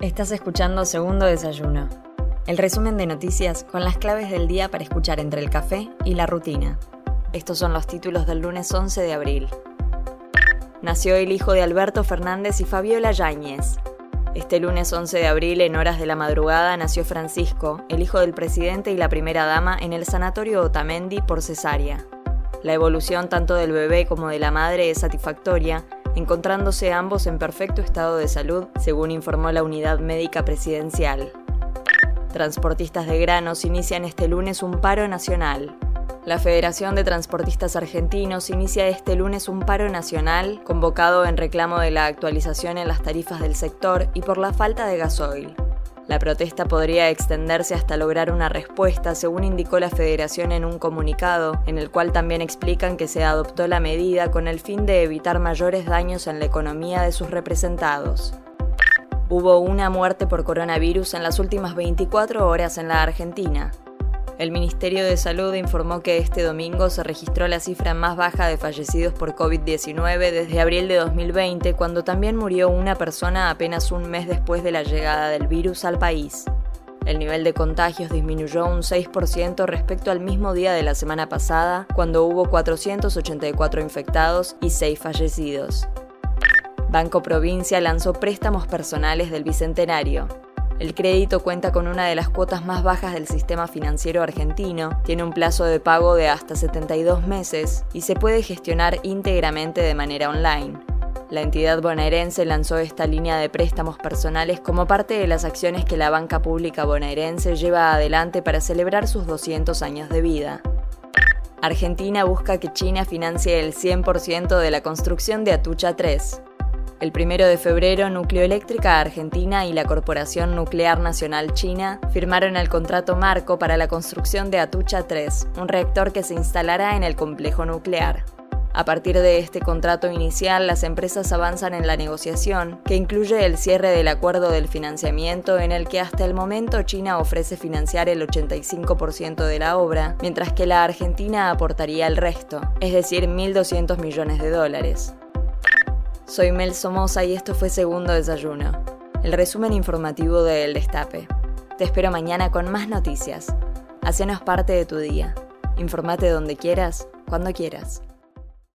Estás escuchando Segundo Desayuno, el resumen de noticias con las claves del día para escuchar entre el café y la rutina. Estos son los títulos del lunes 11 de abril. Nació el hijo de Alberto Fernández y Fabiola Yáñez. Este lunes 11 de abril, en horas de la madrugada, nació Francisco, el hijo del presidente y la primera dama, en el sanatorio Otamendi por cesárea. La evolución tanto del bebé como de la madre es satisfactoria encontrándose ambos en perfecto estado de salud, según informó la Unidad Médica Presidencial. Transportistas de granos inician este lunes un paro nacional. La Federación de Transportistas Argentinos inicia este lunes un paro nacional convocado en reclamo de la actualización en las tarifas del sector y por la falta de gasoil. La protesta podría extenderse hasta lograr una respuesta, según indicó la Federación en un comunicado, en el cual también explican que se adoptó la medida con el fin de evitar mayores daños en la economía de sus representados. Hubo una muerte por coronavirus en las últimas 24 horas en la Argentina. El Ministerio de Salud informó que este domingo se registró la cifra más baja de fallecidos por COVID-19 desde abril de 2020, cuando también murió una persona apenas un mes después de la llegada del virus al país. El nivel de contagios disminuyó un 6% respecto al mismo día de la semana pasada, cuando hubo 484 infectados y 6 fallecidos. Banco Provincia lanzó préstamos personales del Bicentenario. El crédito cuenta con una de las cuotas más bajas del sistema financiero argentino, tiene un plazo de pago de hasta 72 meses y se puede gestionar íntegramente de manera online. La entidad bonaerense lanzó esta línea de préstamos personales como parte de las acciones que la banca pública bonaerense lleva adelante para celebrar sus 200 años de vida. Argentina busca que China financie el 100% de la construcción de Atucha 3. El 1 de febrero, Nucleoeléctrica Argentina y la Corporación Nuclear Nacional China firmaron el contrato marco para la construcción de Atucha 3, un reactor que se instalará en el complejo nuclear. A partir de este contrato inicial, las empresas avanzan en la negociación, que incluye el cierre del acuerdo del financiamiento en el que hasta el momento China ofrece financiar el 85% de la obra, mientras que la Argentina aportaría el resto, es decir, 1.200 millones de dólares. Soy Mel Somoza y esto fue Segundo Desayuno, el resumen informativo de El Destape. Te espero mañana con más noticias. Hacenos parte de tu día. Informate donde quieras, cuando quieras.